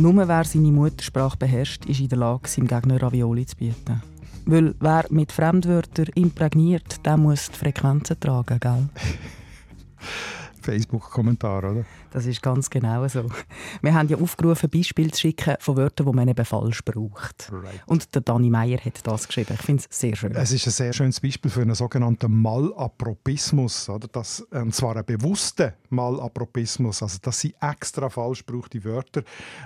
Nur wer seine Muttersprache beherrscht, ist in der Lage, seinem Gegner Ravioli zu bieten. Weil wer mit Fremdwörtern imprägniert, der muss die Frequenzen tragen, gell? Facebook-Kommentar, oder? Das ist ganz genau so. Wir haben ja aufgerufen, Beispiele zu schicken von Wörtern, die man eben falsch braucht. Right. Und der Dani Meier hat das geschrieben. Ich finde es sehr schön. Es ist ein sehr schönes Beispiel für einen sogenannten Malapropismus. Oder? Das, und zwar einen bewussten Malapropismus. Also das sind extra falsch gebrauchte Wörter,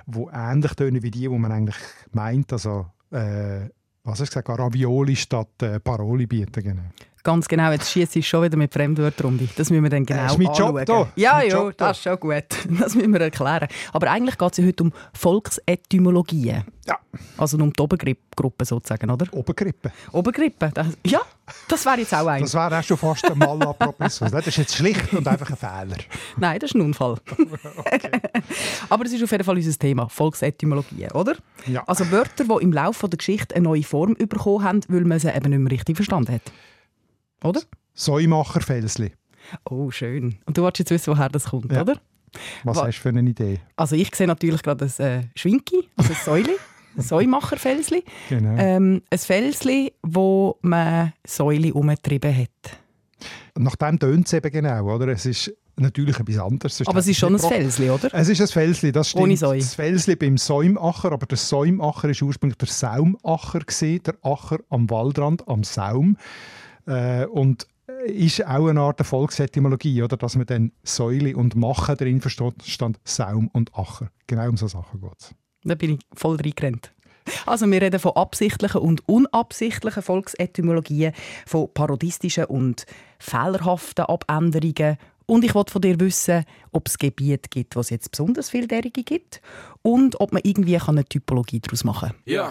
die ähnlich tönen wie die, die man eigentlich meint. Also, äh, was hast du gesagt? Ravioli statt äh, Paroli bieten. Genau. Ganz genau, jetzt schießt ich schon wieder mit Fremdwörtern um dich. Das müssen wir dann genau das ist mein Job da. Ja, ja, das ist schon gut. Das müssen wir erklären. Aber eigentlich geht es ja heute um Volksetymologien. Ja. Also um die Obergruppe sozusagen, oder? Obergrippe. Obergrippe, das, ja, das wäre jetzt auch ein. Das wäre auch schon fast ein Malapropismus. das ist jetzt schlicht und einfach ein Fehler. Nein, das ist ein Unfall. Aber das ist auf jeden Fall unser Thema, Volksetymologien, oder? Ja. Also Wörter, die im Laufe der Geschichte eine neue Form bekommen haben, weil man sie eben nicht mehr richtig verstanden hat. Oder? Säumacher-Felsli. Oh, schön. Und du wolltest jetzt wissen, woher das kommt, ja. oder? Was Wa hast du für eine Idee? Also ich sehe natürlich gerade ein äh, Schwinki, also ein Säule. Säumacher-Felsli. Genau. Ähm, ein Felsli, wo man Säule umgetrieben hat. Nach dem tönt es eben genau, oder? Es ist natürlich etwas anderes. Aber es ist schon ein Felsli, oder? Es ist ein Felsli, das stimmt. Ohne Säu. Das Felsli beim Säumacher, aber der Säumacher war ursprünglich der Saumacher, der Acher am Waldrand, am Saum. Äh, und ist auch eine Art Volksetymologie, oder? dass man dann Säule und Machen drin versteht, stand Saum und Acher. Genau um so Sachen geht es. Da bin ich voll reingerannt. Also wir reden von absichtlichen und unabsichtlichen Volksetymologien, von parodistischen und fehlerhaften Abänderungen. Und ich wollte von dir wissen, ob es Gebiete gibt, wo es jetzt besonders viele derige gibt und ob man irgendwie eine Typologie daraus machen kann. Ja.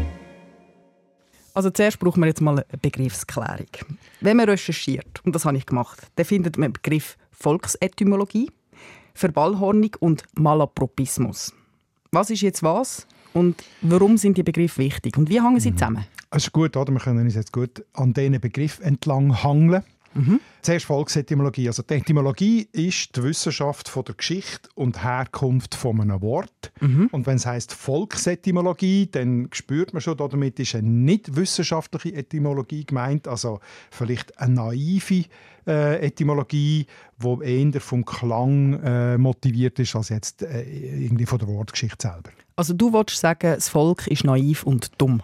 Also zuerst brauchen wir jetzt mal eine Begriffsklärung. Wenn man recherchiert, und das habe ich gemacht, dann findet man den Begriff Volksetymologie, Verballhornung und Malapropismus. Was ist jetzt was und warum sind die Begriffe wichtig und wie hängen sie mhm. zusammen? Das ist gut, oder? wir können uns jetzt gut an diesen Begriff entlang hangeln. Mhm. Zuerst Volksetymologie. Also die Etymologie ist die Wissenschaft von der Geschichte und Herkunft von einem Wort. Mhm. Und wenn es heißt Volksetymologie, dann spürt man schon, damit ist eine nicht wissenschaftliche Etymologie gemeint, also vielleicht eine naive äh, Etymologie, die eher vom Klang äh, motiviert ist, als jetzt äh, irgendwie von der Wortgeschichte selber. Also du wolltest sagen, das Volk ist naiv und dumm?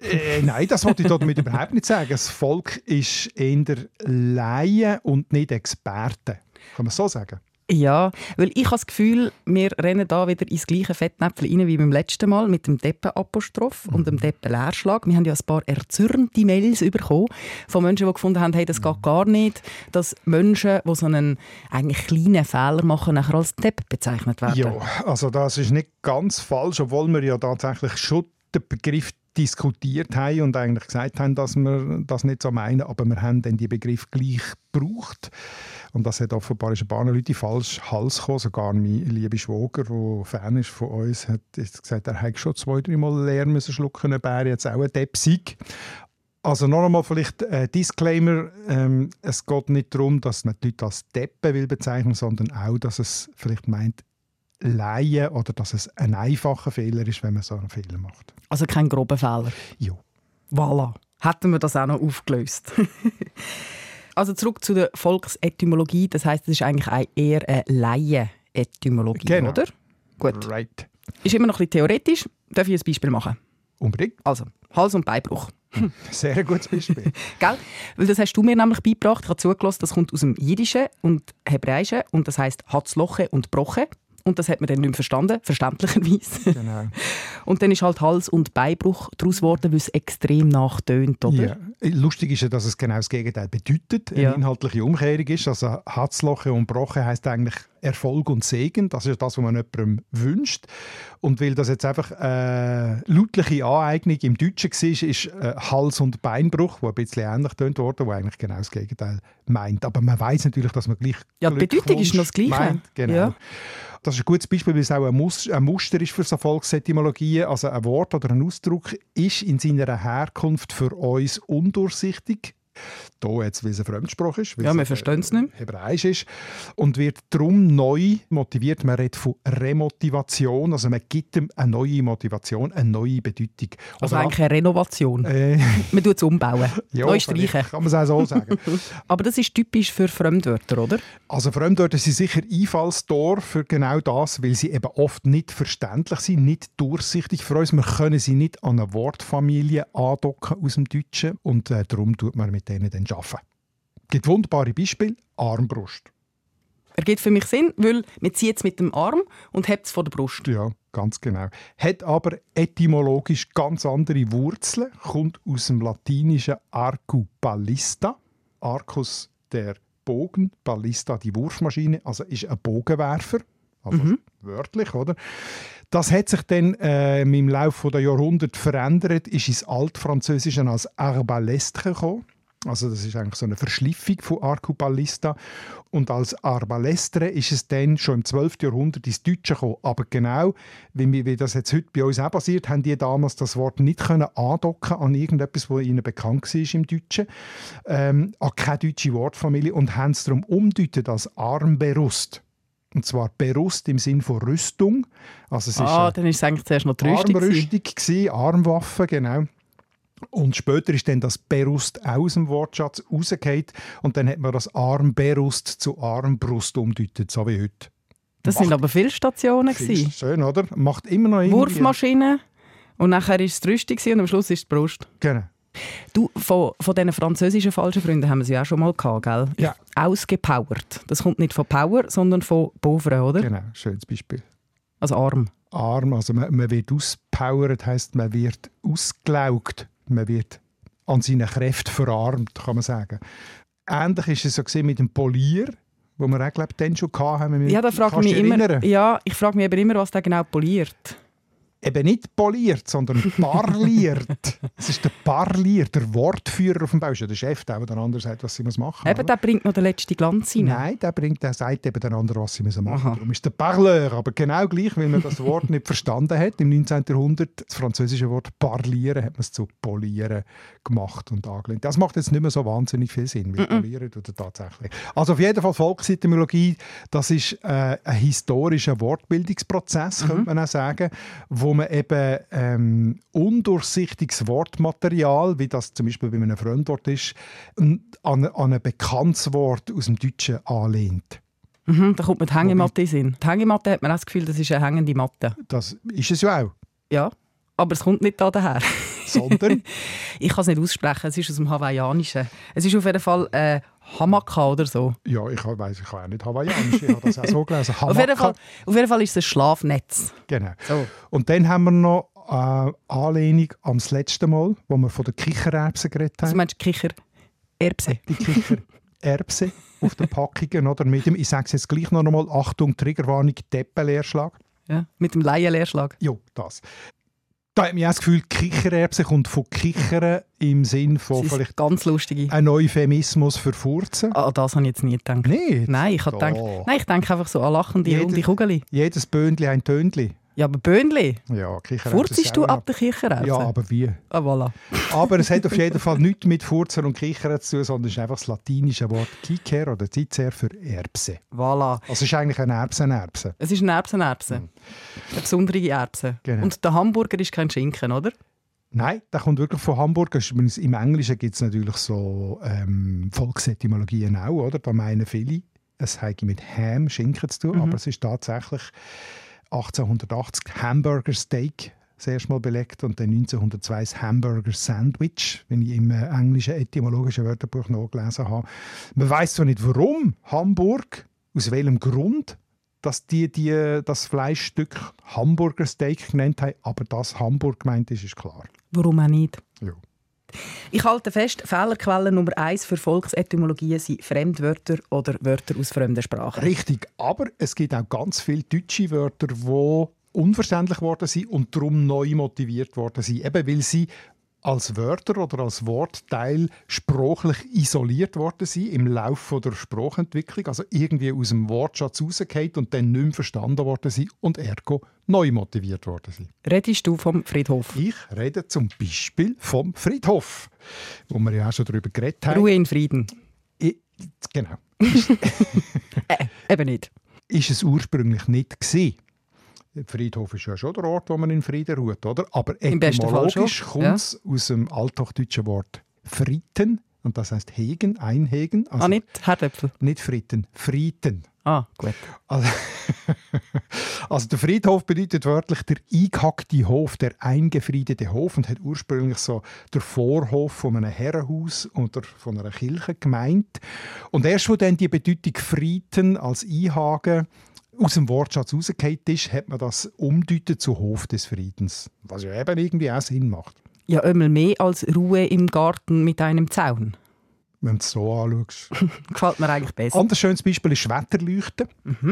Äh, nein, das wollte ich damit überhaupt nicht sagen. Das Volk ist eher Laien und nicht Experten. Kann man so sagen? Ja, weil ich habe das Gefühl, wir rennen da wieder ins gleiche Fettnäpfchen rein wie beim letzten Mal mit dem Deppen-Apostroph mhm. und dem Deppen-Leerschlag. Wir haben ja ein paar erzürnte Mails bekommen von Menschen, die gefunden haben, hey, das geht gar nicht, dass Menschen, die so einen eigentlich kleinen Fehler machen, nachher als Depp bezeichnet werden. Ja, also das ist nicht ganz falsch, obwohl wir ja tatsächlich schon den Begriff diskutiert haben und eigentlich gesagt haben, dass wir das nicht so meinen, aber wir haben dann die Begriff gleich gebraucht. Und das hat offenbar ein paar Leute falsch Hals gekommen. Sogar mein lieber Schwager, der Fan ist von uns, hat gesagt, er hätte schon zwei, drei Mal leer müssen schlucken, er wäre jetzt auch ein Deppsig. Also noch einmal vielleicht ein Disclaimer. Ähm, es geht nicht darum, dass man die Leute als Deppen will bezeichnen, sondern auch, dass es vielleicht meint, Laien oder dass es ein einfacher Fehler ist, wenn man so einen Fehler macht. Also kein grober Fehler? Ja. Voilà. Hätten wir das auch noch aufgelöst. also zurück zu der Volksetymologie. Das heißt, es ist eigentlich eher eine Laien-Etymologie, genau. oder? Gut. Right. Ist immer noch ein bisschen theoretisch. Darf ich ein Beispiel machen? Unbedingt. Also, Hals- und Beinbruch. Sehr gutes Beispiel. Gell? Weil das hast du mir nämlich beigebracht. Ich habe zugelassen, das kommt aus dem Jiddischen und Hebräischen und das heißt Hatzloche und Broche und das hat man dann nicht mehr verstanden, verständlicherweise. Genau. und dann ist halt Hals- und Beinbruch daraus geworden, weil es extrem nachtönt, oder? Ja. Lustig ist ja, dass es genau das Gegenteil bedeutet, eine ja. inhaltliche Umkehrung ist. Also Hatzloche und Broche heißt eigentlich Erfolg und Segen. Das ist das, was man jemandem wünscht. Und weil das jetzt einfach äh, lautliche Aneignung im Deutschen war, ist äh, Hals- und Beinbruch, wo ein bisschen ähnlich tönt worden, wo eigentlich genau das Gegenteil meint. Aber man weiß natürlich, dass man gleich Ja, die Bedeutung ist noch das Gleiche. Meint. Genau. Ja. Das ist ein gutes Beispiel, weil es auch ein, Muster ist für so Volksetymologien. Also ein Wort oder ein Ausdruck ist in seiner Herkunft für uns undurchsichtig hier jetzt, weil es ein Fremdsprache ist. Ja, wir verstehen es nicht. Hebräisch ist. Und wird darum neu motiviert. Man redet von Remotivation. Also man gibt ihm eine neue Motivation, eine neue Bedeutung. Also eigentlich eine Renovation. Äh, man tut es umbauen. ja, neu streichen. Kann man es auch so sagen. Aber das ist typisch für Fremdwörter, oder? Also Fremdwörter sind sicher Einfallstor für genau das, weil sie eben oft nicht verständlich sind, nicht durchsichtig für uns. Wir können sie nicht an eine Wortfamilie andocken aus dem Deutschen und äh, darum tut man mit denen dann arbeiten. Es gibt wunderbare Beispiele. Armbrust. Er geht für mich Sinn, weil man zieht es mit dem Arm und hebt es vor der Brust. Ja, ganz genau. Hat aber etymologisch ganz andere Wurzeln, kommt aus dem latinischen Arcu ballista. Arcus der Bogen, Ballista die Wurfmaschine, also ist ein Bogenwerfer, also mhm. wörtlich, oder? Das hat sich dann äh, im Laufe der Jahrhunderte verändert, ist ins Altfranzösische als Arbalestre gekommen. Also das ist eigentlich so eine Verschliffung von Arcuballista. Und als Arbalestre ist es dann schon im 12. Jahrhundert ins Deutsche gekommen. Aber genau, wie, das jetzt heute bei uns auch passiert, haben die damals das Wort nicht können andocken an irgendetwas, was ihnen bekannt war im Deutschen, ähm, an keine deutsche Wortfamilie und haben es darum umdeutet als Armberust. Und zwar Berust im Sinn von Rüstung. Also es ah, ist, dann ist es eigentlich zuerst noch die Rüstung. Armrüstung, Armwaffe, genau. Und später ist dann das Berust aus dem Wortschatz rausgefallen und dann hat man das Armberust zu Armbrust umdeutet, so wie heute. Das Macht sind aber viele Stationen. Viel schön, oder? Macht immer noch irgendwie... Wurfmaschine und nachher ist es die Rüstung und am Schluss ist es die Brust. Genau. Du, von, von diesen französischen falschen Freunden haben wir sie ja auch schon mal gehabt, gell? Ja. Ausgepowert. Das kommt nicht von Power, sondern von Pauvre, oder? Genau, schönes Beispiel. Also arm. Arm, also man, man wird auspowert, heisst man wird ausgelaugt man wird an seinen Kräften verarmt, kann man sagen. Ähnlich ist es so mit dem Polier, wo wir auch, glaube ich, dann schon hatten. Ja, da frage mich immer, ja, ich frage mich aber immer, was der genau poliert eben nicht poliert, sondern parliert. es ist der Parlier, der Wortführer auf dem Bau. der Chef, der, der andere sagt, was sie machen müssen. Eben, der bringt noch den letzten Glanz rein. Nein, der, bringt, der sagt eben den anderen, was sie machen müssen. Darum ist der Parleur. Aber genau gleich, weil man das Wort nicht verstanden hat, im 19. Jahrhundert, das französische Wort parlieren, hat man es zu polieren gemacht und angelehnt. Das macht jetzt nicht mehr so wahnsinnig viel Sinn, mm polieren oder tatsächlich. Also auf jeden Fall Volksetymologie, das ist äh, ein historischer Wortbildungsprozess, mhm. könnte man auch sagen, wo man eben ähm, undurchsichtiges Wortmaterial, wie das zum Beispiel bei einem Fremdwort ist, an, an ein bekanntes Wort aus dem Deutschen anlehnt. Mhm, da kommt man die Hängematte in Sinn. Die Hängematte hat man auch das Gefühl, das ist eine hängende Matte. Das ist es ja auch. Ja, aber es kommt nicht da daher. Sondern? ich kann es nicht aussprechen, es ist aus dem Hawaiianischen. Es ist auf jeden Fall äh, Hamaka oder so. Ja, ich weiß, ich kann auch nicht Hawaiianisch, ich habe das auch so gelesen. auf, jeden Fall, auf jeden Fall ist es ein Schlafnetz. Genau. So. Und dann haben wir noch eine Anlehnung am letzten Mal, wo wir von der Kichererbse geredet haben. Also meinst du Kichererbse? Die Kichererbse auf den Packungen, oder? Mit dem, ich sage es jetzt gleich noch einmal, Achtung, Triggerwarnung, Deppenleerschlag. Ja, mit dem Laienleerschlag. Ja, das. Da hat mir auch das Gefühl, Kichererbse kommt von Kichern im Sinn von vielleicht ganz lustige. ein Euphemismus für Furzen. Ah, das habe ich jetzt nie gedacht. Nicht? Nein, ich, gedacht, nein, ich denke einfach so an lachende Jeder, runde Kugel. Jedes Böhnli ein Tönli. Ja, aber Böhnli? Ja, Furzt du ab der Kichererbse? Ja, aber wie? Ah, voilà. aber es hat auf jeden Fall nichts mit Furzen und Kichern zu tun, sondern es ist einfach das latinische Wort Kiker oder Zizer für Erbse. Voilà. Also es ist eigentlich eine Erbsenerbse. Es ist eine Erbsenerbse. Mhm. Eine besondere Erbse. Genau. Und der Hamburger ist kein Schinken, oder? Nein, der kommt wirklich von Hamburg. Im Englischen gibt es natürlich so ähm, Volksetymologien auch, oder? Da meinen viele, es hat mit Ham, Schinken zu tun, mhm. aber es ist tatsächlich 1880 Hamburger Steak das erste Mal belegt und dann 1902 das Hamburger Sandwich, wenn ich im äh, englischen etymologischen Wörterbuch nachgelesen habe. Man weiß zwar nicht, warum Hamburg, aus welchem Grund dass die, die das Fleischstück Hamburger Steak genannt haben, aber das Hamburg gemeint ist, ist klar. Warum auch nicht? Ja. Ich halte fest, Fehlerquelle Nummer eins für Volksetymologien sind Fremdwörter oder Wörter aus fremden Sprachen. Richtig, aber es gibt auch ganz viele deutsche Wörter, die unverständlich worden sind und darum neu motiviert worden sind, eben weil sie als Wörter oder als Wortteil sprachlich isoliert worden sind im Laufe der Sprachentwicklung, also irgendwie aus dem Wortschatz rausgefallen und dann nicht mehr verstanden worden sind und ergo neu motiviert worden sind. Redest du vom Friedhof? Ich rede zum Beispiel vom Friedhof, wo wir ja auch schon darüber geredet haben. Ruhe in Frieden. Ich, genau. äh, eben nicht. Ist es ursprünglich nicht gewesen. Der Friedhof ist ja schon der Ort, wo man in Frieden ruht, oder? Aber etymologisch kommt ja. es aus dem althochdeutschen Wort «fritten» und das heißt «hegen», «einhegen». Also ah, nicht Herdöpfel? nicht «fritten», «frieten». Ah, gut. Also, also der Friedhof bedeutet wörtlich der eingehackte Hof, der eingefriedete Hof und hat ursprünglich so der Vorhof von einem Herrenhaus oder von einer Kirche gemeint. Und erst wo dann die Bedeutung Frieden als Einhagen aus dem Wortschatz rausgefallen ist, hat man das umdeutet zu Hof des Friedens. Was ja eben irgendwie auch Sinn macht. Ja, einmal mehr als Ruhe im Garten mit einem Zaun. Wenn du es so anschaust. Gefällt mir eigentlich besser. Anderes schönes Beispiel ist Wetterleuchten.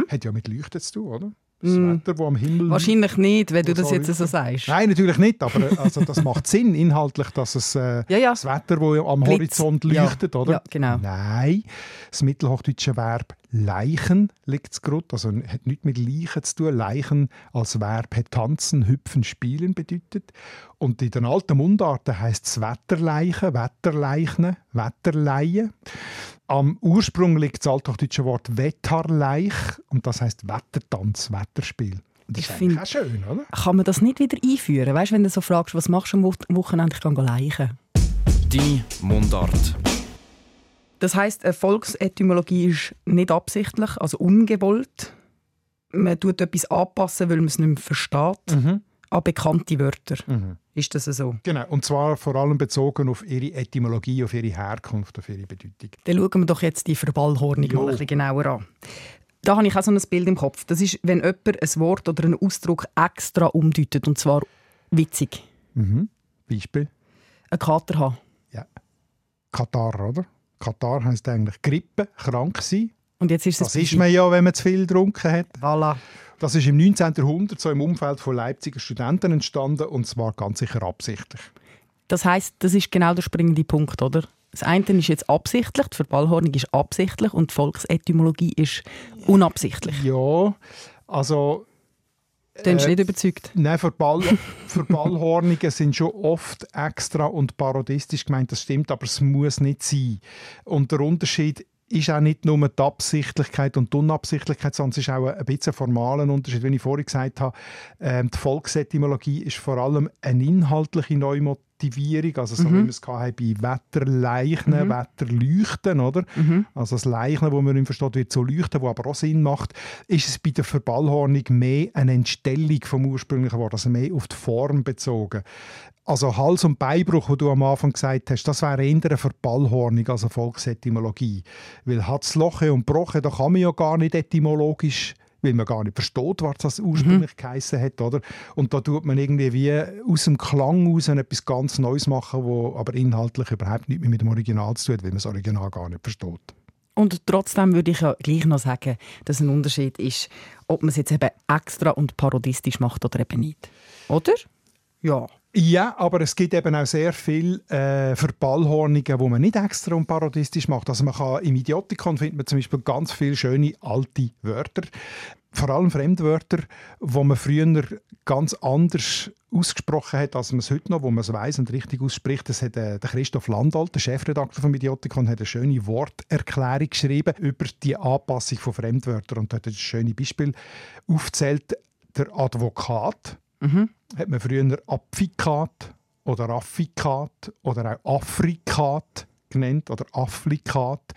Hat ja mit Leuchten zu tun, oder? Das Mm. Wetter, das am Himmel Wahrscheinlich nicht, wenn du Wo das jetzt so sagst. Nein, natürlich nicht, aber äh, also, das macht Sinn inhaltlich, dass es äh, Ja, ja. das Wetter, das am Blitz. Horizont Ja, leuchtet, oder? ja, genau. Nein, das mittelhochdeutsche Verb «leichen» liegt es also hat nichts mit «leichen» zu tun. «Leichen» als Verb hat «tanzen», «hüpfen», «spielen» bedeutet. Und in den alten Mundarten heisst es «Wetterleichen», «Wetterleichne», «Wetterleien». Am Ursprung liegt das althochdeutsche Wort «Wetterleich» und das heißt «Wettertanz», «Wetterspiel». Das Ich ist eigentlich find- auch schön, oder? Kann man das nicht wieder einführen? Weißt du, wenn du so fragst, was machst du am Wo- Wochenende, ich gehe leichen. Die Mundart. Das heisst, eine Volksetymologie ist nicht absichtlich, also ungewollt. Man tut etwas anpassen, weil man es nicht mehr versteht. Mhm. An bekannte Wörter. Mhm. Ist das so? Genau, und zwar vor allem bezogen auf ihre Etymologie, auf ihre Herkunft, auf ihre Bedeutung. Dann schauen wir doch jetzt die Verballhornung Jo. mal ein bisschen genauer an. Da habe ich auch so ein Bild im Kopf. Das ist, wenn jemand ein Wort oder einen Ausdruck extra umdeutet, und zwar witzig. Mhm. Beispiel? Ein Kater haben. Ja. Katar, oder? Katar heisst eigentlich Grippe, krank sein. Und jetzt ist es Das ist man ja, wenn man zu viel getrunken hat. Voilà. Das ist im 19. Jahrhundert so im Umfeld von Leipziger Studenten entstanden und zwar ganz sicher absichtlich. Das heisst, das ist genau der springende Punkt, oder? Das eine ist jetzt absichtlich, die Verballhornung ist absichtlich und die Volksetymologie ist unabsichtlich. Ja, also Du bist Äh, nicht überzeugt. Nein, Verball Verballhornungen sind schon oft extra und parodistisch gemeint, das stimmt, aber es muss nicht sein. Und der Unterschied ist auch nicht nur die Absichtlichkeit und die Unabsichtlichkeit, sondern es ist auch ein bisschen ein formaler Unterschied. Wie ich vorhin gesagt habe, ähm, die Volksetymologie ist vor allem eine inhaltliche Neumotivierung, also so wie wir es hatten bei Wetterleichen, Wetterleuchten, oder? Also das Leichen, wo man nicht versteht, wird so leuchten, wo aber auch Sinn macht, ist es bei der Verballhornung mehr eine Entstellung vom ursprünglichen Wort, also mehr auf die Form bezogen. Also Hals- und Beinbruch, wo du am Anfang gesagt hast, das wäre eher eine Verballhornung als eine Volksetymologie. Weil Hatzloche und Broche, da kann man ja gar nicht etymologisch weil man gar nicht versteht, was das ursprünglich Mhm. geheissen hat, oder? Und da tut man irgendwie wie aus dem Klang raus etwas ganz Neues machen, wo aber inhaltlich überhaupt nichts mehr mit dem Original zu tun hat, weil man das Original gar nicht versteht. Und trotzdem würde ich ja gleich noch sagen, dass ein Unterschied ist, ob man es jetzt eben extra und parodistisch macht oder eben nicht. Oder? Ja. Ja, aber es gibt eben auch sehr viele äh, Verballhornungen, die man nicht extra und parodistisch macht. Also man kann, Im Idiotikon findet man zum Beispiel ganz viele schöne alte Wörter, vor allem Fremdwörter, wo man früher ganz anders ausgesprochen hat, als man es heute noch, wo man es weiss und richtig ausspricht. Das hat äh, der Christoph Landalt, der Chefredakteur vom Idiotikon, hat eine schöne Worterklärung geschrieben über die Anpassung von Fremdwörtern und hat ein schönes Beispiel aufzählt. Der Advokat hat man früher Apfikat oder Affikat oder auch Afrikat genannt oder Afflikat.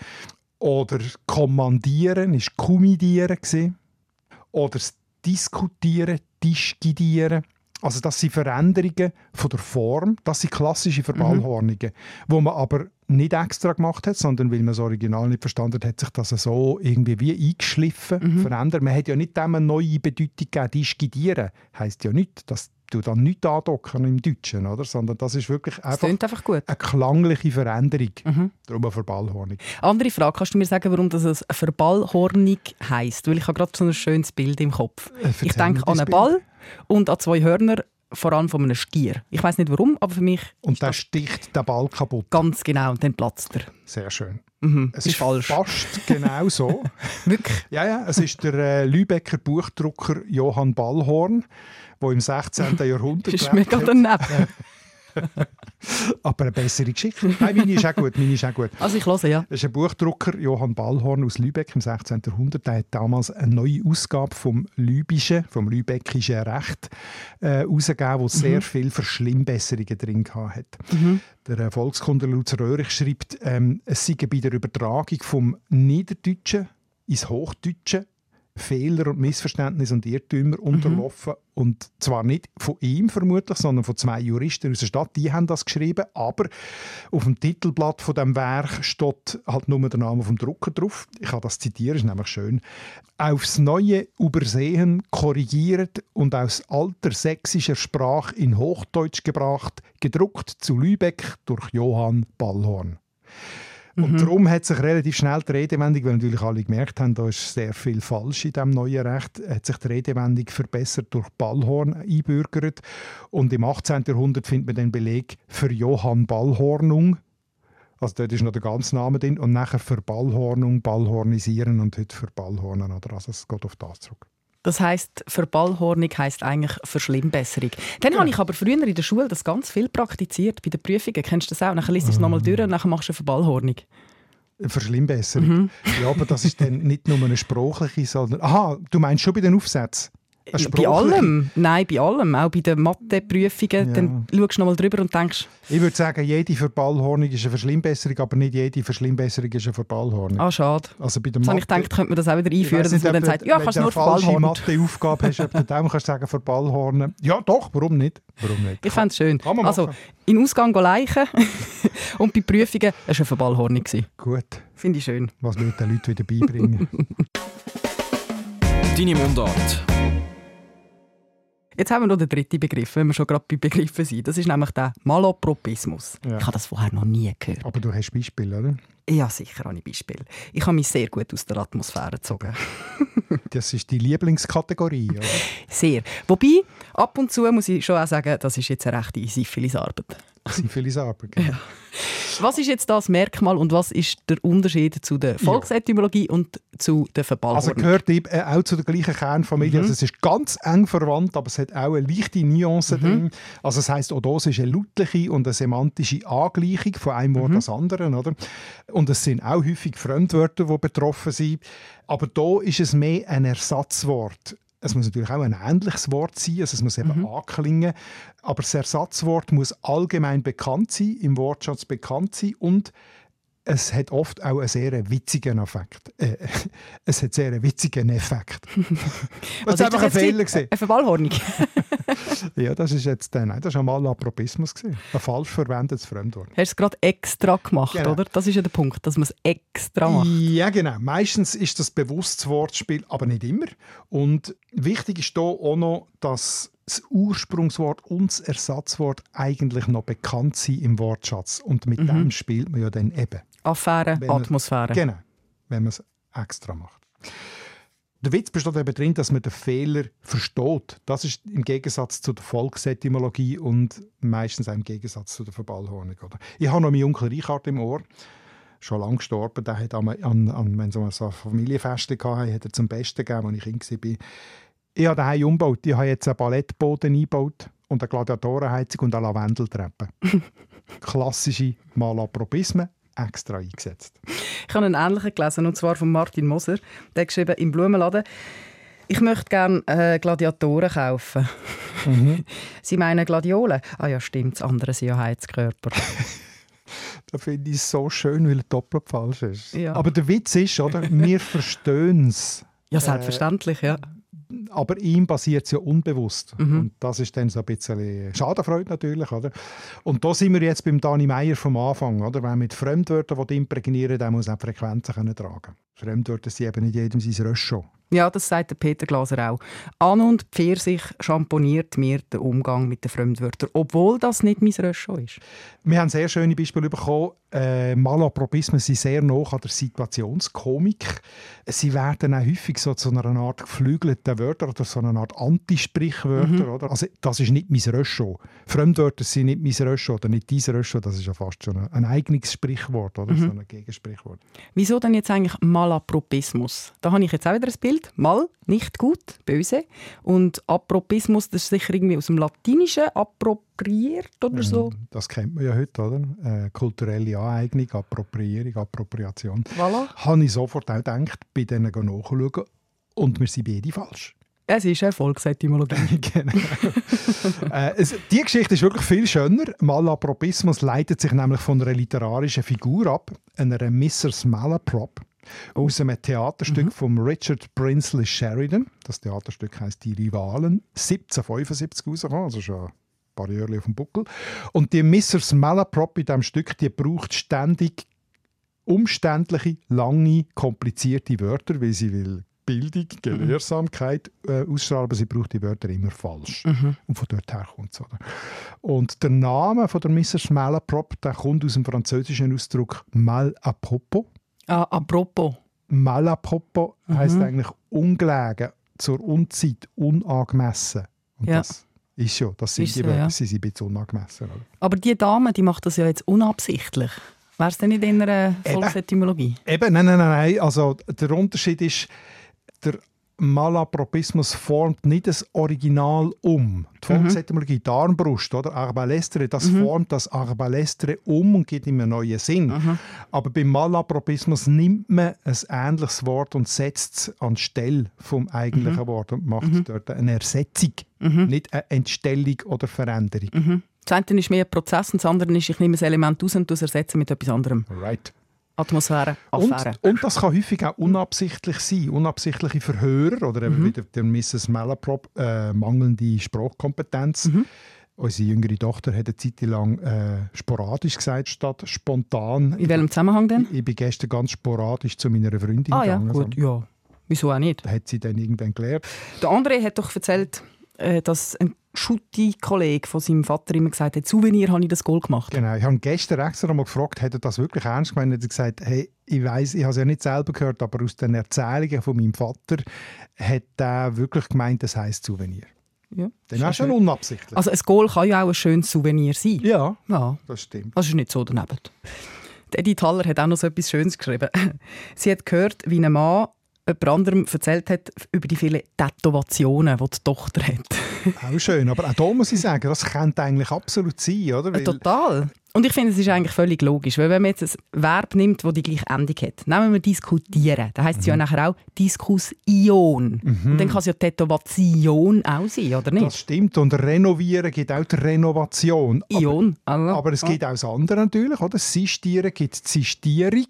Oder Kommandieren ist Kommidieren gewesen. Oder das Diskutieren, Diskidieren. Also das sind Veränderungen von der Form, das sind klassische Verballhornungen, mhm. wo man aber nicht extra gemacht hat, sondern weil man das Original nicht verstanden hat, hat sich das so irgendwie wie eingeschliffen, mhm. verändert. Man hat ja nicht dem eine neue Bedeutung gegeben, diskidieren heisst ja nicht, dass du dann nicht andocken im Deutschen, oder? sondern das ist wirklich einfach, einfach eine klangliche Veränderung. Mhm. Darum eine Verballhornung. Andere Frage, kannst du mir sagen, warum das eine Verballhornung heisst? Weil ich habe gerade so ein schönes Bild im Kopf. Äh, ich denke an einen Bild. Ball und an zwei Hörner vor allem von einem Stier. Ich weiß nicht warum, aber für mich. Und der sticht den Ball kaputt. Ganz genau, und dann platzt er. Sehr schön. Mhm, es ist, ist falsch. fast genau so. Wirklich? Ja, ja. Es ist der äh, Lübecker Buchdrucker Johann Ballhorn, der im 16. Jahrhundert. Das ist mega daneben. Aber eine bessere Geschichte. Nein, meine ist auch gut. Meine ist auch gut. Also ich höre, ja. Das ist ein Buchdrucker, Johann Ballhorn aus Lübeck im 16. Jahrhundert. Der hat damals eine neue Ausgabe vom Lübischen, vom Lübeckischen Recht äh, herausgegeben, wo sehr mhm. viele Verschlimmbesserungen drin hat. Mhm. Der äh, Volkskunde Lutz Röhrig schreibt, ähm, es sei bei der Übertragung vom Niederdeutschen ins Hochdeutsche Fehler und Missverständnisse und Irrtümer mhm. unterlaufen. Und zwar nicht von ihm vermutlich, sondern von zwei Juristen aus der Stadt. Die haben das geschrieben. Aber auf dem Titelblatt von dem Werk steht halt nur der Name vom Drucker drauf. Ich kann das zitieren, ist nämlich schön. Aufs Neue übersehen, korrigiert und aus alter sächsischer Sprache in Hochdeutsch gebracht, gedruckt zu Lübeck durch Johann Ballhorn. Und mhm. darum hat sich relativ schnell die Redewendung, weil natürlich alle gemerkt haben, da ist sehr viel falsch in diesem neuen Recht, hat sich die Redewendung verbessert durch Ballhorn einbürgert. Und im 18. Jahrhundert findet man den Beleg für Johann Ballhornung. Also dort ist noch der ganze Name drin. Und nachher für Ballhornung, Ballhornisieren und heute für Ballhornen. Also es geht auf das zurück. Das heißt, Verballhornung heisst eigentlich Verschlimmbesserung. Dann ja. habe ich aber früher in der Schule das ganz viel praktiziert, bei den Prüfungen. Kennst du das auch? Dann liest du es nochmal durch und dann machst du eine Verballhornung. Verschlimmbesserung. Mhm. Ja, aber das ist dann nicht nur eine sprachliche, sondern... Aha, du meinst schon bei den Aufsätzen? Bei allem? Nein, bei allem. Auch bei den Mathe-Prüfungen. Ja. Dann schaust du nochmal drüber und denkst... Ich würde sagen, jede Verballhornung ist eine Verschlimmbesserung, aber nicht jede Verschlimmbesserung ist eine Verballhornung. Ah, schade. Also bei der Mathe... ich gedacht, könnte man das auch wieder einführen, dass man dann sagt, ja, kannst du nur Verballhornen. Wenn du eine falsche Mathe-Aufgabe hast, ob du dann kannst sagen Verballhornen. Ja, doch, warum nicht? Warum nicht? Ich fände es schön. Also, in Ausgang leichen und bei Prüfungen, war eine Verballhornung. Gut. Finde ich schön. Was wir den Leuten wieder beibringen. Deine Mundart. Jetzt haben wir noch den dritten Begriff, wenn wir schon gerade bei Begriffen sind. Das ist nämlich der Malapropismus. Ja. Ich habe das vorher noch nie gehört. Aber du hast Beispiele, oder? Ja, sicher habe ich Beispiele. Ich habe mich sehr gut aus der Atmosphäre gezogen. das ist die Lieblingskategorie, oder? Sehr. Wobei, ab und zu muss ich schon auch sagen, das ist jetzt eine rechte Syphilisarbeit. Syphilisarbeit, genau. Ja. Was ist jetzt das Merkmal und was ist der Unterschied zu der Volksetymologie ja. und zu der Verballhornung? Also gehört eben äh, auch zu der gleichen Kernfamilie. Mhm. Also es ist ganz eng verwandt, aber es hat auch eine leichte Nuance mhm. drin. Also das heißt, auch das ist eine lautliche und eine semantische Angleichung von einem Wort mhm. als anderen. Oder? Und es sind auch häufig Fremdwörter, die betroffen sind. Aber da ist es mehr ein Ersatzwort es muss natürlich auch ein ähnliches Wort sein, also es muss eben mhm. anklingen, aber das Ersatzwort muss allgemein bekannt sein, im Wortschatz bekannt sein und es hat oft auch einen sehr witzigen Effekt. Äh, es hat sehr einen witzigen Effekt. Was ist einfach ein Fehler gesehen? Eine Verballhornung. ja, das ist jetzt äh, nein, das ist einmal Apropismus gesehen. Ein falsch verwendetes Fremdwort. Hast du es gerade extra gemacht, genau. oder? Das ist ja der Punkt, dass man es extra macht. Ja, genau. Meistens ist das bewusstes Wortspiel, aber nicht immer. Und wichtig ist hier auch noch, dass das Ursprungswort und das Ersatzwort eigentlich noch bekannt sind im Wortschatz. Und mit mhm. dem spielt man ja dann eben. Affäre, Atmosphäre. Genau, wenn man es extra macht. Der Witz besteht eben darin, dass man den Fehler versteht. Das ist im Gegensatz zu der Volksetymologie und meistens auch im Gegensatz zu der Verballhornung. Oder? Ich habe noch meinen Onkel Richard im Ohr, schon lange gestorben. Der hat an, an, an wenn so ein Familienfest hatte, hat er zum Besten gegeben, als ich Kind war. Ich habe daheim umgebaut. Ich habe jetzt einen Ballettboden eingebaut und eine Gladiatorenheizung und eine Lavendeltreppe. Klassische Malapropismen extra eingesetzt. Ich habe einen ähnlichen gelesen, und zwar von Martin Moser. Der hat geschrieben, im Blumenladen, ich möchte gerne äh, Gladiatoren kaufen. Mhm. Sie meinen Gladiolen? Ah ja, stimmt, das andere sind ja Heizkörper. das finde ich so schön, weil er doppelt falsch ist. Ja. Aber der Witz ist, oder, wir verstehen es. Ja, selbstverständlich, äh, ja aber ihm passiert es ja unbewusst. Mhm. Und das ist dann so ein bisschen Schadenfreude natürlich. Oder? Und da sind wir jetzt beim Dani Meier vom Anfang. Oder? Wenn mit Fremdwörtern imprägnieren dann muss er Frequenzen können tragen Fremdwörter sind eben nicht jedem sein Röschon. Ja, das sagt der Peter Glaser auch. An und Pfirsich schamponiert mir den Umgang mit den Fremdwörtern, obwohl das nicht mein Röschon ist. Wir haben sehr schöne Beispiele bekommen. Äh, Malapropismen sind sehr nah an der Situationskomik. Sie werden auch häufig so zu einer Art geflügelten Wörter oder so einer Art Antisprichwörter. Mhm. Oder? Also, das ist nicht mein Röschon. Fremdwörter sind nicht mein Röschon oder nicht dein Röschon. Das ist ja fast schon ein, ein eigenes Sprichwort oder mhm. so ein Gegensprichwort. Wieso denn jetzt eigentlich Malapropismus? Da habe ich jetzt auch wieder ein Bild Bild. Mal, nicht gut, böse. Und Apropismus, das ist sicher irgendwie aus dem Latinischen, appropriiert oder so. Das kennt man ja heute, oder? Äh, kulturelle Aneignung, Appropriierung, Appropriation. Voilà. Habe ich sofort auch gedacht, bei denen nachschauen und wir sind beide falsch. Es ist Erfolgsetymologie. genau. äh, es, die Geschichte ist wirklich viel schöner. Malapropismus leitet sich nämlich von einer literarischen Figur ab, einer Mrs. Malaprop aus einem Theaterstück mhm. von Richard Brinsley Sheridan. Das Theaterstück heißt Die Rivalen, 1775 rausgekommen, also schon ein paar Jahre auf dem Buckel. Und die Mrs. Malaprop in diesem Stück, die braucht ständig umständliche, lange, komplizierte Wörter, weil sie will Bildung, Gelehrsamkeit äh, aber sie braucht die Wörter immer falsch. Mhm. Und von dort her kommt es. Und der Name von der Mrs. Malaprop der kommt aus dem französischen Ausdruck mal à propos. Ah, apropos. Malapropos mhm. heisst eigentlich ungelegen, zur Unzeit, unangemessen. Und ja. das ist ja, das sind ist die so, ja. sie sind ein bisschen unangemessen. Oder? Aber die Dame, die macht das ja jetzt unabsichtlich. Wäre es denn nicht in einer Volksetymologie? Eben, nein, nein, nein. Also der Unterschied ist, der Malapropismus formt nicht das Original um. Die mhm. Volksetymologie, mhm. Darmbrust oder Arbalestre, das mhm. formt das Arbalestre um und gibt ihm einen neuen Sinn. Mhm. Aber beim Malapropismus nimmt man ein ähnliches Wort und setzt es anstelle vom eigentlichen mhm. Wort und macht mhm. dort eine Ersetzung, nicht eine Entstellung oder Veränderung. Das eine ist mehr ein Prozess und das andere ist, ich nehme ein Element aus und ersetze mit etwas anderem. Right. Atmosphäre, Affäre. Und, und, das kann häufig auch unabsichtlich sein. Unabsichtliche Verhörer oder eben mhm. wieder der Mrs. Malaprop, äh, mangelnde Sprachkompetenz. Mhm. Unsere jüngere Tochter hat eine Zeit lang äh, sporadisch gesagt, statt spontan. In welchem Zusammenhang denn? Ich, ich bin gestern ganz sporadisch zu meiner Freundin ah, gegangen. Ah ja, gut, ja. Wieso auch nicht? Hat sie dann irgendwann gelernt. Der André hat doch erzählt, äh, dass ein Schutti-Kollege von seinem Vater immer gesagt hat, Souvenir habe ich das Goal gemacht. Genau, ich habe gestern extra mal gefragt, hat er das wirklich ernst gemeint? Er hat gesagt, hey, ich weiß, ich habe es ja nicht selber gehört, aber aus den Erzählungen von meinem Vater hat er wirklich gemeint, das heisst Souvenir. Ja, Dann ist schon unabsichtlich. Also ein Goal kann ja auch ein schönes Souvenir sein. Ja, ja. das stimmt. Das ist nicht so daneben. Edith Haller hat auch noch so etwas Schönes geschrieben. Sie hat gehört, wie ein Mann jemand anderem erzählt hat über die vielen Tätowationen, die die Tochter hat. auch schön, aber auch da muss ich sagen, das könnte eigentlich absolut sein, oder? Weil Total. Und ich finde, es ist eigentlich völlig logisch, weil wenn man jetzt ein Verb nimmt, das die gleiche Endung hat, nehmen wir diskutieren, dann heisst es mhm. ja nachher auch Diskussion. Mhm. Und dann kann es ja Tätowation auch sein, oder nicht? Das stimmt. Und renovieren gibt auch die Renovation. Ion. Aber, aber es gibt auch das andere natürlich, oder? Sistieren gibt Sistierung.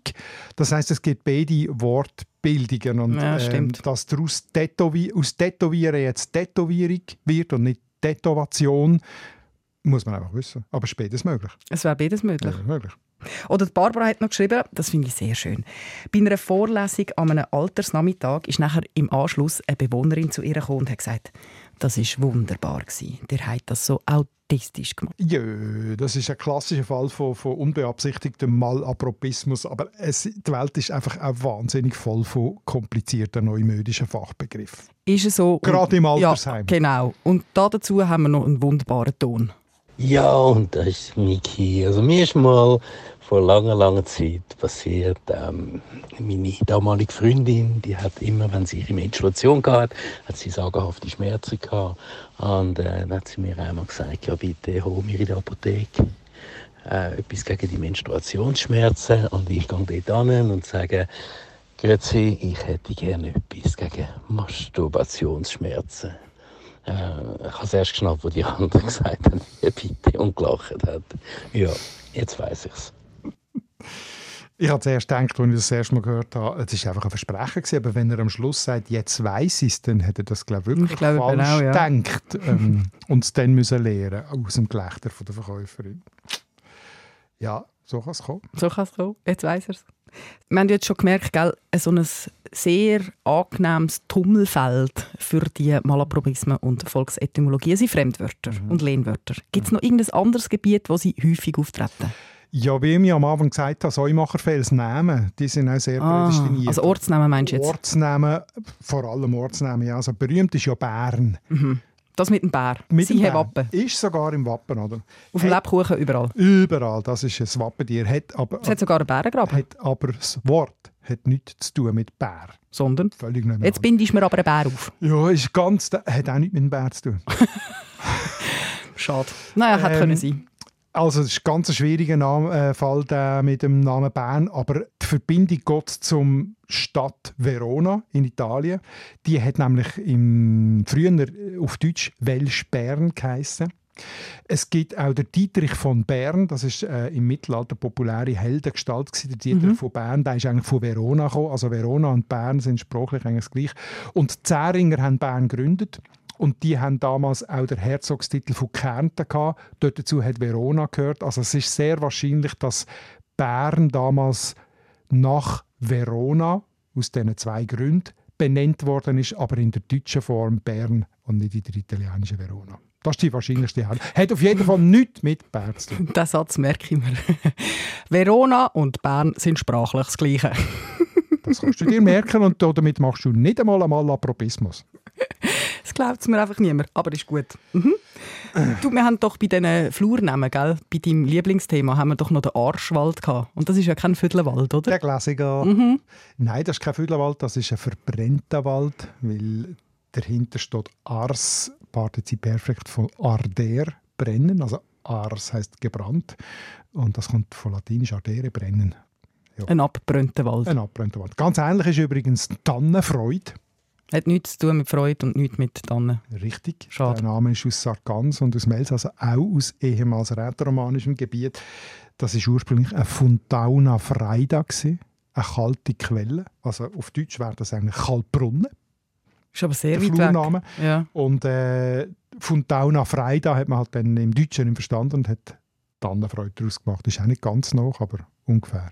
Das heisst, es gibt beide Wortbildungen. Und ja, ähm, dass daraus Tätowi aus Tätowieren jetzt Tätowierung wird und nicht Tätowation, muss man einfach wissen. Aber es ist beides möglich. Es wäre beides möglich. Ja, möglich. Oder Barbara hat noch geschrieben, das finde ich sehr schön. Bei einer Vorlesung an einem Altersnachmittag ist nachher im Anschluss eine Bewohnerin zu ihr gekommen und hat gesagt, das ist wunderbar gewesen. Der hat das so autistisch gemacht. Ja, das ist ein klassischer Fall von, von unbeabsichtigtem Malapropismus. Aber es, die Welt ist einfach auch wahnsinnig voll von komplizierten neumodischen Fachbegriffen. Ist es so? Gerade im Altersheim. Ja, genau. Und dazu haben wir noch einen wunderbaren Ton. Ja, und das ist Miki. Also mir ist mal vor langer, langer Zeit passiert, ähm, meine damalige Freundin, die hat immer, wenn sie ihre Menstruation gehabt hat sie sagenhafte Schmerzen gehabt. Und äh, dann hat sie mir einmal gesagt, ja bitte hol mir in der Apotheke äh, etwas gegen die Menstruationsschmerzen. Und ich gehe dort hin und sage, Grüezi, ich hätte gerne etwas gegen Masturbationsschmerzen. Äh, ich habe es erst geschnappt, wo die anderen gesagt haben, bitte, und gelacht hat. Ja, jetzt weiß ich es. Ich habe zuerst gedacht, als ich das, erste Mal gehört habe, es war einfach ein Versprechen gewesen, aber wenn er am Schluss sagt, jetzt weiß ich es, dann hätte er das glaube ich, wirklich Ich glaube, falsch genau, ja. gedacht ähm, und es dann müssen lernen aus dem Gelächter von der Verkäuferin. Ja, so kann es kommen. So kann es kommen. Jetzt weiss er es. Wir haben jetzt schon gemerkt, gell, so ein sehr angenehmes Tummelfeld für die Malapropismen und Volksetymologien sind Fremdwörter und Lehnwörter. Gibt es noch irgendein anderes Gebiet, wo sie häufig auftreten? Ja, wie ich mir am Anfang gesagt habe, Säumacherfels Namen, die sind auch sehr Ah, prädestiniert. also Ortsnamen meinst du jetzt? Ortsnamen, vor allem Ortsnamen, ja. Also berühmt ist ja Bern. Das mit dem Bär. Mit Sie Bern. Wappen. Ist sogar im Wappen, oder? Auf dem Lebkuchen überall. Überall, das ist ein Wappentier. Hat aber, Es hat sogar einen Bärengraben. hat aber das Wort hat nichts zu tun mit Bär. Sondern, Völlig nicht mehr. jetzt bindest du mir aber einen Bär auf. ja, ist ganz, hat auch nichts mit dem Bär zu tun. Schade. Naja, hätte Ähm, können sein. Also es ist ein ganz schwieriger Name, äh, Fall der mit dem Namen Bern, aber die Verbindung geht zum Stadt Verona in Italien. Die hat nämlich im früher auf Deutsch Welsch Bern geheissen. Es gibt auch den Dietrich von Bern, das ist äh, im Mittelalter populäre Heldengestalt gewesen. Der Dietrich von Bern, der ist eigentlich von Verona gekommen. Also Verona und Bern sind sprachlich eigentlich das gleiche. Und die Zähringer haben Bern gegründet. Und die haben damals auch den Herzogstitel von Kärnten gehabt. Dort dazu hat Verona gehört. Also es ist sehr wahrscheinlich, dass Bern damals nach Verona aus diesen zwei Gründen benannt worden ist, aber in der deutschen Form Bern und nicht in der italienischen Verona. Das ist die wahrscheinlichste Antwort. Hat auf jeden Fall nichts mit Bern zu tun. Den Satz merke ich mir. Verona und Bern sind sprachlich das Gleiche. Das kannst du dir merken und damit machst du nicht einmal einmal Apropismus. Das glaubt mir einfach niemand, aber ist gut. Mhm. Du, wir haben doch bei diesen Flurnamen, gell, bei deinem Lieblingsthema, haben wir doch noch den Arschwald gehabt. Und das ist ja kein Viertelwald, oder? Der Klassiker. Nein, das ist kein Fühlerwald, das ist ein verbrennter Wald, weil dahinter steht Ars, Partizip Perfekt von Arder, brennen. Also Ars heißt gebrannt und das kommt von Latinisch Ardere, brennen. Ein abgebrannter Wald. Ein abbrennter Wald. Ganz ähnlich ist übrigens Tannenfreude. Hat nichts zu tun mit Freude und nichts mit Tannen. Richtig. Schade. Der Name ist aus Sargans und aus Mels, also auch aus ehemals rätoromanischem Gebiet. Das ist ursprünglich eine Funtauna Freida, eine kalte Quelle. Also auf Deutsch wäre das eigentlich Kaltbrunnen, Ist aber sehr der weit weg. Ja. Und äh, Funtauna Freida hat man halt dann im Deutschen nicht verstanden und hat Tannenfreude daraus gemacht. Ist auch nicht ganz noch, aber ungefähr.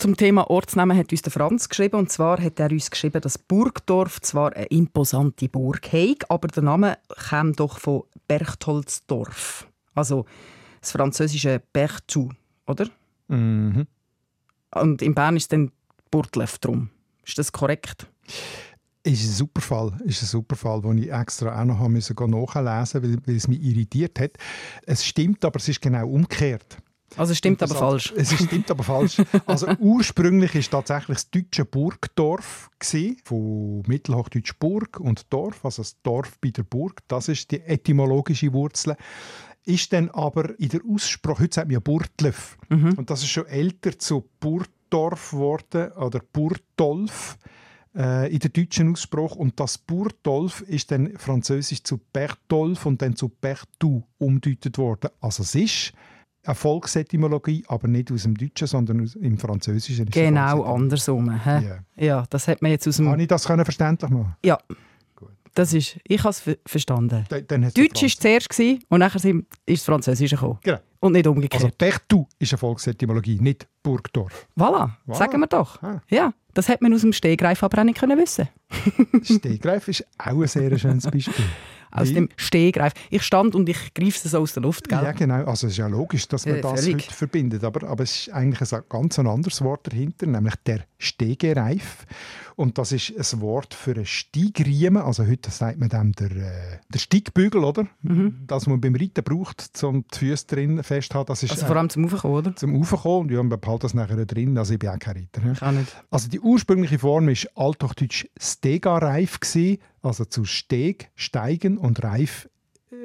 Zum Thema Ortsnamen hat uns der Franz geschrieben. Und zwar hat er uns geschrieben, dass Burgdorf zwar eine imposante Burg hat, aber der Name kam doch von Berchtoldsdorf. Also das französische Berchtou, oder? Mhm. Und in Bern ist dann Burtlev drum. Ist das korrekt? Ist ein super Fall, ist ein super Fall, den ich extra auch noch nachlesen, weil, weil es mich irritiert hat. Es stimmt, aber es ist genau umgekehrt. Also es stimmt aber falsch. Es stimmt aber falsch. Also ursprünglich ist tatsächlich das deutsche Burgdorf gewesen, von Mittelhochdeutsch Burg und Dorf, also das Dorf bei der Burg. Das ist die etymologische Wurzel. Ist dann aber in der Aussprache, heute sagt man ja Burtlev, und das ist schon älter zu Burgdorf geworden oder Burtolf äh, in der deutschen Aussprache. Und das Burtolf ist dann französisch zu Bertolf und dann zu Bertou umgedeutet worden. Also es ist eine Volksetymologie, aber nicht aus dem Deutschen, sondern aus, im Französischen. Genau andersrum. Hä? Ja. Das hat man jetzt aus dem... Kann ich das können verständlich machen? Ja, das ist... Ich habe es ver verstanden. Der Deutsch war zuerst gewesen, und nachher sind- ist das Französische gekommen. Genau. Und nicht umgekehrt. Also Bertou ist eine Volksetymologie, nicht Burgdorf. Voilà, Voilà. sagen wir doch. Ah. Ja, das hätte man aus dem Stegreif aber auch nicht können wissen Stegreif ist auch ein sehr schönes Beispiel. Aus Weil- dem Stegreif. Ich stand und ich greife es aus der Luft, gell? Ja, genau. Also es ist ja logisch, dass man Ja, das heute verbindet. Aber, aber es ist eigentlich ein ganz anderes Wort dahinter, nämlich der Stegereif. Und das ist ein Wort für einen Steigriemen. Also heute sagt man dem der, äh, der Steigbügel, oder? Mhm. Das, man beim Reiten braucht, um die Füße drin festzuhalten. Das ist Also vor allem zum Aufkommen, oder? zum Raufkommen. Und ja, man behalten das nachher drin. Also ich bin auch kein Reiter. hä? Ich auch nicht. Also die ursprüngliche Form ist althochdeutsch Stegareif also zu Steg, Steigen und Reif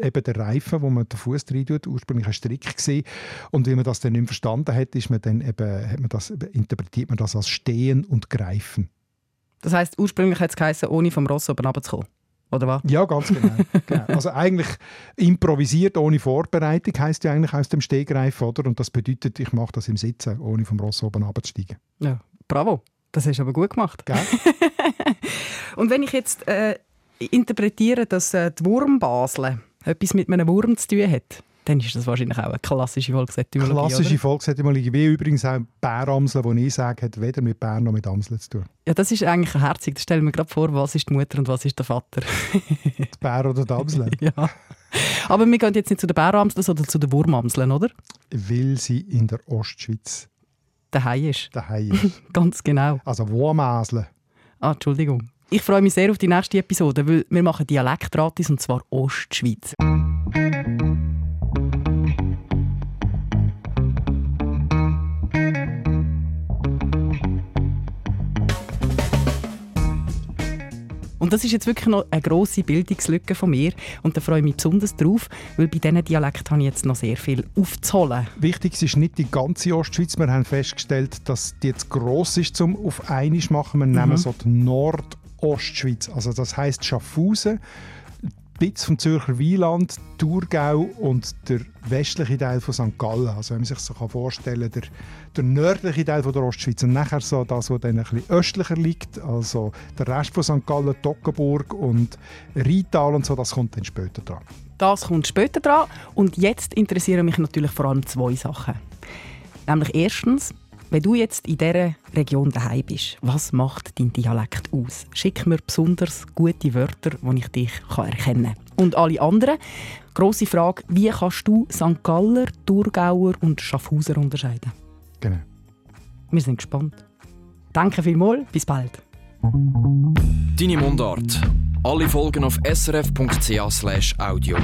eben der Reifen, wo man den Fuß rein tut, ursprünglich ein Strick gsi. Und wie man das dann nicht verstanden hat, ist man dann eben, hat man das, interpretiert man das als Stehen und Greifen. Das heisst, ursprünglich hat es geheißen, ohne vom Ross oben runterzukommen. oder was? Ja, ganz genau. genau. Also eigentlich improvisiert ohne Vorbereitung heißt ja eigentlich aus dem Stegreif, oder? Und das bedeutet, ich mache das im Sitzen, ohne vom Ross oben abzusteigen. Ja, bravo. Das hast du aber gut gemacht. Gell? Und wenn ich jetzt äh, interpretiere, dass äh, die Wurmbasel etwas mit einem Wurm zu tun hat, dann ist das wahrscheinlich auch eine klassische Volksetymologie. Klassische Volksetymologie, wie übrigens auch Bäramsel, die ich sage, hat weder mit Bär noch mit Amsel zu tun. Ja, das ist eigentlich herzig. Da stellen wir gerade vor, was ist die Mutter und was ist der Vater. die Bär oder die Amsel? ja. Aber wir gehen jetzt nicht zu den Bäramseln, sondern zu den Wurmamseln, oder? Weil sie in der Ostschweiz daheim ist. Daheim ist. Ganz genau. Also Wurmaseln. Ah, Entschuldigung. Ich freue mich sehr auf die nächste Episode, weil wir machen Dialektratis und zwar Ostschweiz. Und das ist jetzt wirklich noch eine grosse Bildungslücke von mir und da freue ich mich besonders drauf, weil bei diesen Dialekten habe ich jetzt noch sehr viel aufzuholen. Wichtig ist nicht die ganze Ostschweiz. Wir haben festgestellt, dass die jetzt gross ist, um auf einisch machen. Wir mhm. nehmen so die Nordostschweiz. Also das heißt Schaffhausen, bisschen vom Zürcher Wieland, Thurgau und der westliche Teil von St. Gallen. Also wenn man sich so vorstellen kann, der, der nördliche Teil von der Ostschweiz und nachher so das, was dann ein bisschen östlicher liegt, also der Rest von St. Gallen, Toggenburg und Rheintal und so, das kommt dann später dran. Das kommt später dran und jetzt interessieren mich natürlich vor allem zwei Sachen. Nämlich erstens, wenn du jetzt in dieser Region daheim bist, was macht dein Dialekt aus? Schick mir besonders gute Wörter, die ich dich erkennen kann. Und alle anderen, grosse Frage, wie kannst du St. Galler, Thurgauer und Schaffhauser unterscheiden? Genau. Wir sind gespannt. Danke vielmals, bis bald. Deine Mundart. Alle Folgen auf srf.ch audio.